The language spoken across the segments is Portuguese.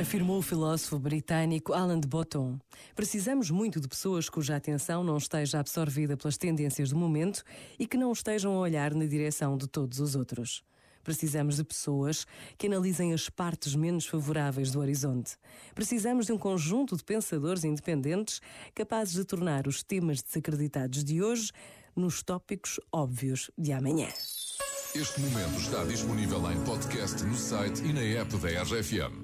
Afirmou o filósofo britânico Alan de Botton. Precisamos muito de pessoas cuja atenção não esteja absorvida pelas tendências do momento e que não estejam a olhar na direção de todos os outros. Precisamos de pessoas que analisem as partes menos favoráveis do horizonte. Precisamos de um conjunto de pensadores independentes capazes de tornar os temas desacreditados de hoje nos tópicos óbvios de amanhã. Este momento está disponível em podcast no site e na app da RFM.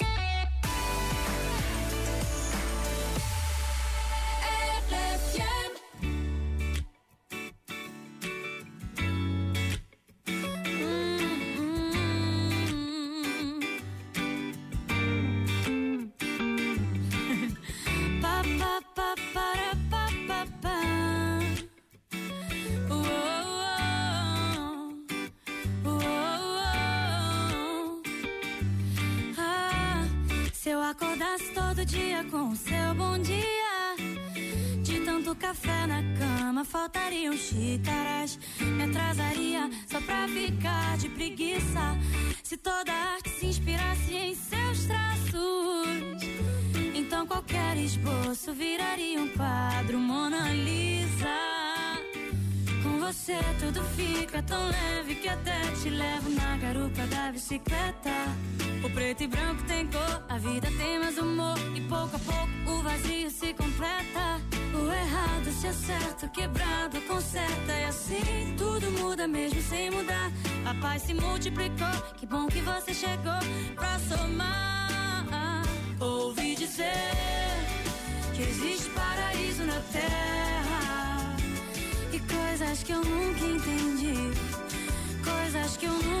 acordasse todo dia com o seu bom dia. De tanto café na cama, faltariam xícaras. Me atrasaria só pra ficar de preguiça. Se toda arte se inspirasse em seus traços, então qualquer esboço viraria um quadro Mona Lisa. Com você tudo fica tão leve que até te levo na garupa da bicicleta. Preto e branco tem cor, a vida tem mais humor. E pouco a pouco o vazio se completa. O errado se acerta, o quebrado conserta. E assim tudo muda mesmo sem mudar. A paz se multiplicou, que bom que você chegou pra somar. Ouvi dizer que existe paraíso na terra. E coisas que eu nunca entendi. Coisas que eu nunca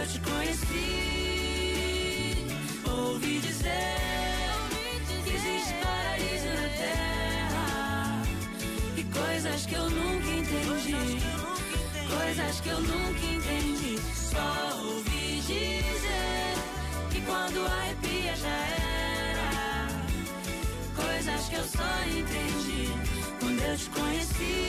Eu te conheci. Ouvi dizer que existe na terra. E coisas que eu nunca entendi. Coisas que eu nunca entendi. Só ouvi dizer que quando arrepia já era. Coisas que eu só entendi quando eu te conheci.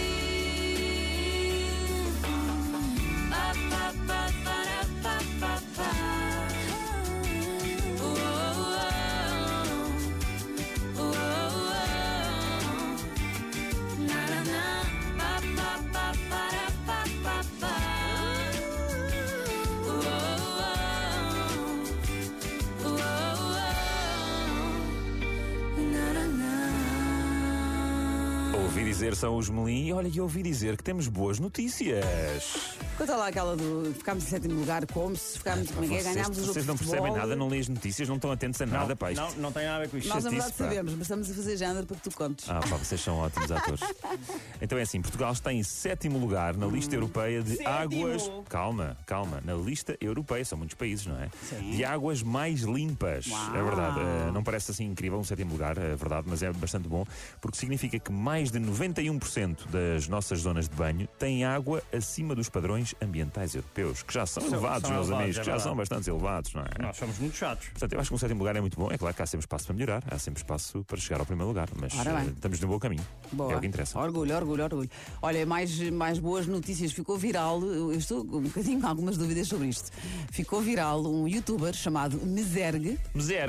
Ouvi dizer são os Melim e olha, e ouvi dizer que temos boas notícias. Conta lá aquela do ficámos em sétimo lugar, como se ficámos como é que é, vocês, ganhámos o jogo vocês não percebem futebol. nada, não leem as notícias, não estão atentos a nada, pá. isto- Não, não tem nada a ver com isto. Nós na verdade chatice, sabemos, mas estamos a fazer género para que tu contes. Ah, pá, vocês são ótimos atores. Então é assim, Portugal está em sétimo lugar na lista europeia de águas. Calma, calma. Na lista europeia, são muitos países, não é? De águas mais limpas. É verdade. eh, não parece assim incrível um sétimo lugar, é verdade, mas é bastante bom, porque significa que mais de 91% das nossas zonas de banho têm água acima dos padrões ambientais europeus, que já são, São- elevados, são meus elevados, amigos, é que já são bastante elevados, não é? Nós somos muito chatos. Portanto, eu acho que um sétimo lugar é muito bom. É claro que há sempre espaço para melhorar, há sempre espaço para chegar ao primeiro lugar, mas eh, estamos no bom caminho. Boa. É o que interessa. Orgulho, orgulho, orgulho. Olha, mais, mais boas notícias. Ficou viral, eu estou um bocadinho com algumas dúvidas sobre isto. Ficou viral um youtuber chamado Mesergue. Miséria.